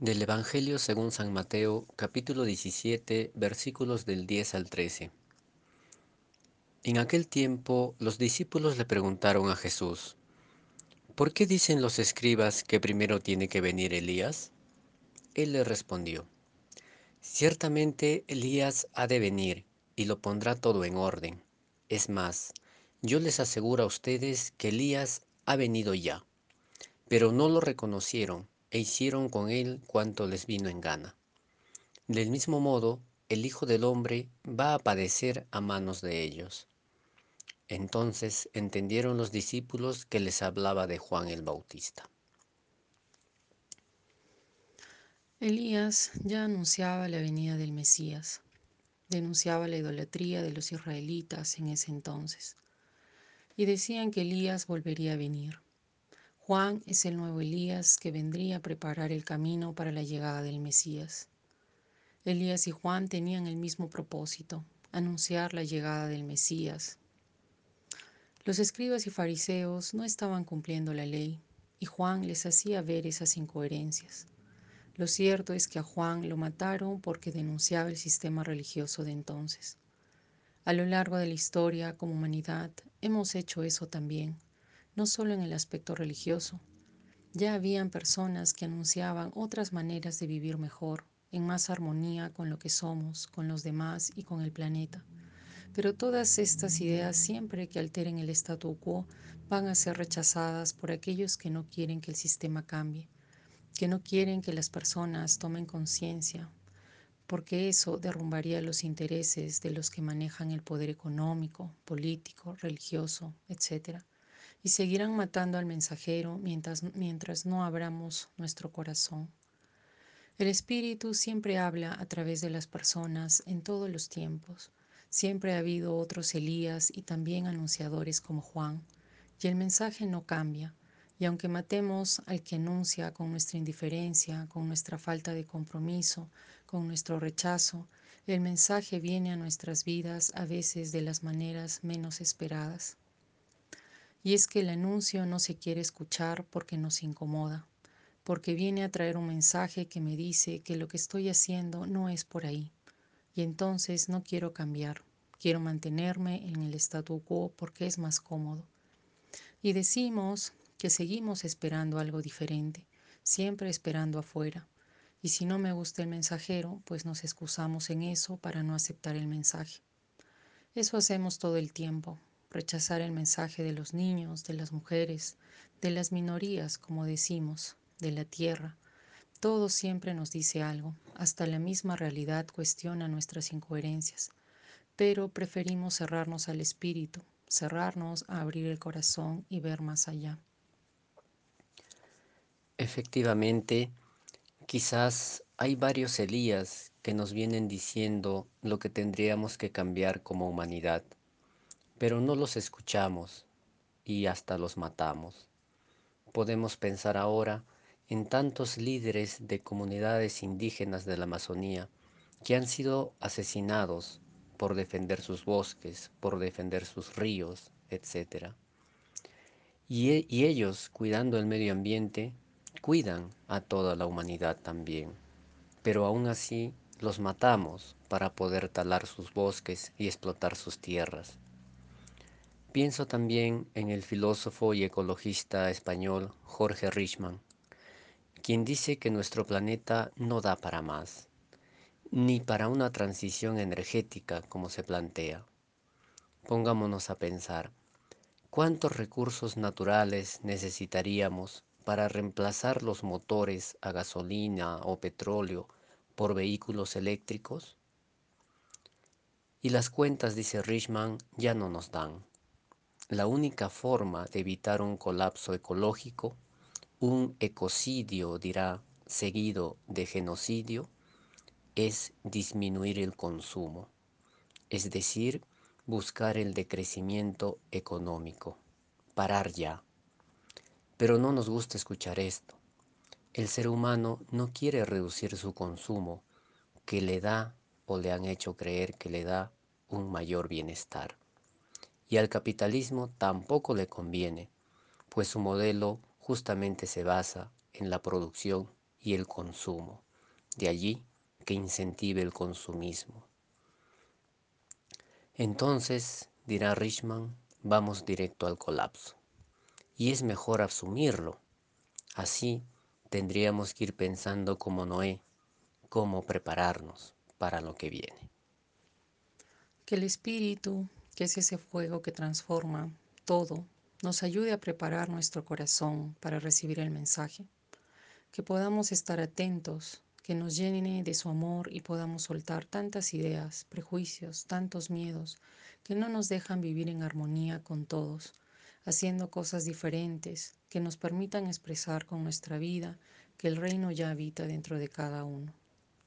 Del Evangelio según San Mateo, capítulo 17, versículos del 10 al 13. En aquel tiempo los discípulos le preguntaron a Jesús, ¿por qué dicen los escribas que primero tiene que venir Elías? Él le respondió, ciertamente Elías ha de venir y lo pondrá todo en orden. Es más, yo les aseguro a ustedes que Elías ha venido ya, pero no lo reconocieron e hicieron con él cuanto les vino en gana. Del mismo modo, el Hijo del Hombre va a padecer a manos de ellos. Entonces entendieron los discípulos que les hablaba de Juan el Bautista. Elías ya anunciaba la venida del Mesías, denunciaba la idolatría de los israelitas en ese entonces, y decían que Elías volvería a venir. Juan es el nuevo Elías que vendría a preparar el camino para la llegada del Mesías. Elías y Juan tenían el mismo propósito, anunciar la llegada del Mesías. Los escribas y fariseos no estaban cumpliendo la ley, y Juan les hacía ver esas incoherencias. Lo cierto es que a Juan lo mataron porque denunciaba el sistema religioso de entonces. A lo largo de la historia, como humanidad, hemos hecho eso también no solo en el aspecto religioso. Ya habían personas que anunciaban otras maneras de vivir mejor, en más armonía con lo que somos, con los demás y con el planeta. Pero todas estas ideas, siempre que alteren el statu quo, van a ser rechazadas por aquellos que no quieren que el sistema cambie, que no quieren que las personas tomen conciencia, porque eso derrumbaría los intereses de los que manejan el poder económico, político, religioso, etc y seguirán matando al mensajero mientras, mientras no abramos nuestro corazón. El Espíritu siempre habla a través de las personas en todos los tiempos. Siempre ha habido otros Elías y también anunciadores como Juan, y el mensaje no cambia. Y aunque matemos al que anuncia con nuestra indiferencia, con nuestra falta de compromiso, con nuestro rechazo, el mensaje viene a nuestras vidas a veces de las maneras menos esperadas. Y es que el anuncio no se quiere escuchar porque nos incomoda, porque viene a traer un mensaje que me dice que lo que estoy haciendo no es por ahí. Y entonces no quiero cambiar, quiero mantenerme en el statu quo porque es más cómodo. Y decimos que seguimos esperando algo diferente, siempre esperando afuera. Y si no me gusta el mensajero, pues nos excusamos en eso para no aceptar el mensaje. Eso hacemos todo el tiempo, rechazar el mensaje de los niños, de las mujeres, de las minorías, como decimos, de la tierra. Todo siempre nos dice algo, hasta la misma realidad cuestiona nuestras incoherencias, pero preferimos cerrarnos al espíritu, cerrarnos a abrir el corazón y ver más allá. Efectivamente, quizás hay varios Elías que nos vienen diciendo lo que tendríamos que cambiar como humanidad pero no los escuchamos y hasta los matamos. Podemos pensar ahora en tantos líderes de comunidades indígenas de la Amazonía que han sido asesinados por defender sus bosques, por defender sus ríos, etc. Y, e, y, ellos, cuidando el medio ambiente, cuidan a toda la humanidad también. Pero aún así los matamos para poder talar sus bosques y explotar sus tierras. Pienso también en el filósofo y ecologista español Jorge Richman, quien dice que nuestro planeta no da para más, ni para una transición energética como se plantea. Pongámonos a pensar, ¿cuántos recursos naturales necesitaríamos para reemplazar los motores a gasolina o petróleo por vehículos eléctricos? Y las cuentas, dice Richman, ya no nos dan. La única forma de evitar un colapso ecológico, un ecocidio, dirá, seguido de genocidio, es disminuir el consumo, es decir, buscar el decrecimiento económico, parar ya. Pero no nos gusta escuchar esto. El ser humano no quiere reducir su consumo, que le da o le han hecho creer que le da un mayor bienestar y al capitalismo tampoco le conviene, pues su modelo justamente se basa en la producción y el consumo. De allí que incentive el consumismo. Entonces, dirá Richman, vamos directo al colapso. Y es mejor asumirlo. Así tendríamos que ir pensando como Noé, cómo prepararnos para lo que viene. Que el espíritu, que es ese fuego que transforma todo, nos ayude a preparar nuestro corazón para recibir el mensaje. Que podamos estar atentos, que nos llene de su amor y podamos soltar tantas ideas, prejuicios, tantos miedos que no nos dejan vivir en armonía con todos, haciendo cosas diferentes que nos permitan expresar con nuestra vida que el reino ya habita dentro de cada uno.